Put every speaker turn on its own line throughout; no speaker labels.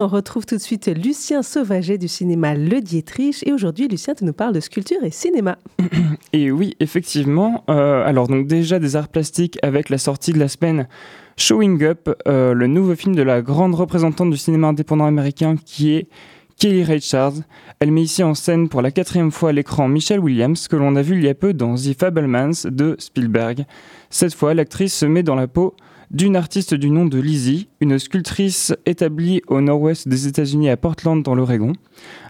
On retrouve tout de suite Lucien Sauvaget du cinéma Le Dietrich. Et aujourd'hui, Lucien, tu nous parles de sculpture et cinéma.
Et oui, effectivement. Euh, alors, donc, déjà des arts plastiques avec la sortie de la semaine Showing Up, euh, le nouveau film de la grande représentante du cinéma indépendant américain qui est Kelly Richards. Elle met ici en scène pour la quatrième fois à l'écran Michelle Williams, que l'on a vu il y a peu dans The Fablemans de Spielberg. Cette fois, l'actrice se met dans la peau d'une artiste du nom de Lizzie, une sculptrice établie au nord-ouest des États-Unis à Portland dans l'Oregon.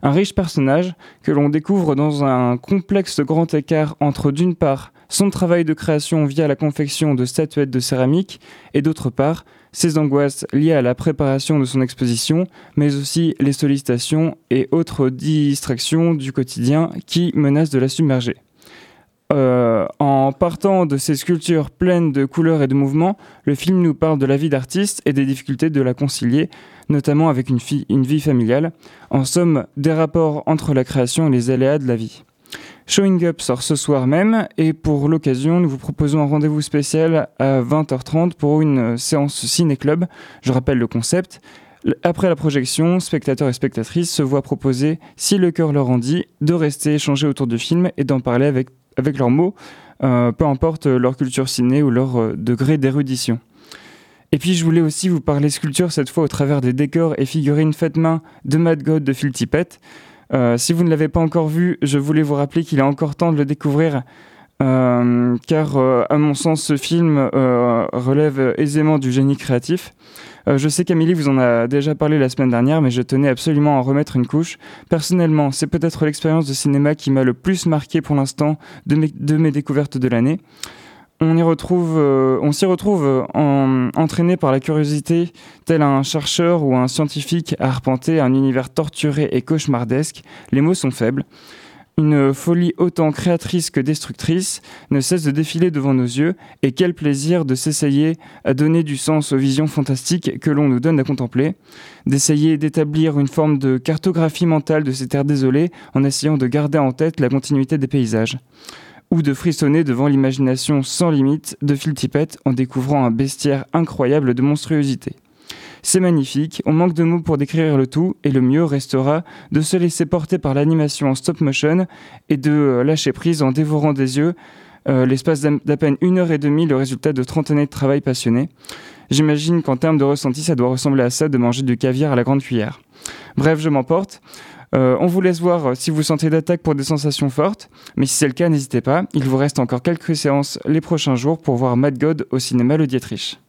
Un riche personnage que l'on découvre dans un complexe grand écart entre d'une part son travail de création via la confection de statuettes de céramique et d'autre part ses angoisses liées à la préparation de son exposition, mais aussi les sollicitations et autres distractions du quotidien qui menacent de la submerger. Euh, en partant de ces sculptures pleines de couleurs et de mouvements, le film nous parle de la vie d'artiste et des difficultés de la concilier, notamment avec une, une vie familiale. En somme, des rapports entre la création et les aléas de la vie. Showing Up sort ce soir même et pour l'occasion, nous vous proposons un rendez-vous spécial à 20h30 pour une séance ciné-club. Je rappelle le concept. Après la projection, spectateurs et spectatrices se voient proposer, si le cœur leur en dit, de rester échanger autour du film et d'en parler avec avec leurs mots, euh, peu importe leur culture ciné ou leur euh, degré d'érudition. Et puis je voulais aussi vous parler sculpture cette fois au travers des décors et figurines faites main de Mad God de Phil. Euh, si vous ne l'avez pas encore vu, je voulais vous rappeler qu'il est encore temps de le découvrir euh, car euh, à mon sens ce film euh, relève aisément du génie créatif. je sais qu'Amélie vous en a déjà parlé la semaine dernière, mais je tenais absolument à en remettre une couche. Personnellement, c'est peut-être l'expérience de cinéma qui m'a le plus marqué pour l'instant de mes, découvertes de l'année on retrouve, on s'y retrouve en, entraîné par la curiosité, tel un chercheur ou un scientifique à arpenter un univers torturé et cauchemardesque. Les mots sont faibles. Une folie autant créatrice que destructrice ne cesse de défiler devant nos yeux, et quel plaisir de s'essayer à donner du sens aux visions fantastiques que l'on nous donne à contempler, d'essayer d'établir une forme de cartographie mentale de ces terres désolées en essayant de garder en tête la continuité des paysages, ou de frissonner devant l'imagination sans limite de Phil Tippett en découvrant un bestiaire incroyable de monstruosité. C'est magnifique, on manque de mots pour décrire le tout, et le mieux restera de se laisser porter par l'animation en stop motion et de euh, lâcher prise en dévorant des yeux euh, l'espace d'à peine une heure et demie le résultat de 30 années de travail passionné. J'imagine qu'en termes de ressenti, ça doit ressembler à ça de manger du caviar à la grande cuillère. Bref, je m'emporte. Euh, on vous laisse voir si vous sentez d'attaque pour des sensations fortes, mais si c'est le cas, n'hésitez pas. Il vous reste encore quelques séances les prochains jours pour voir Mad God au cinéma Le Dietrich.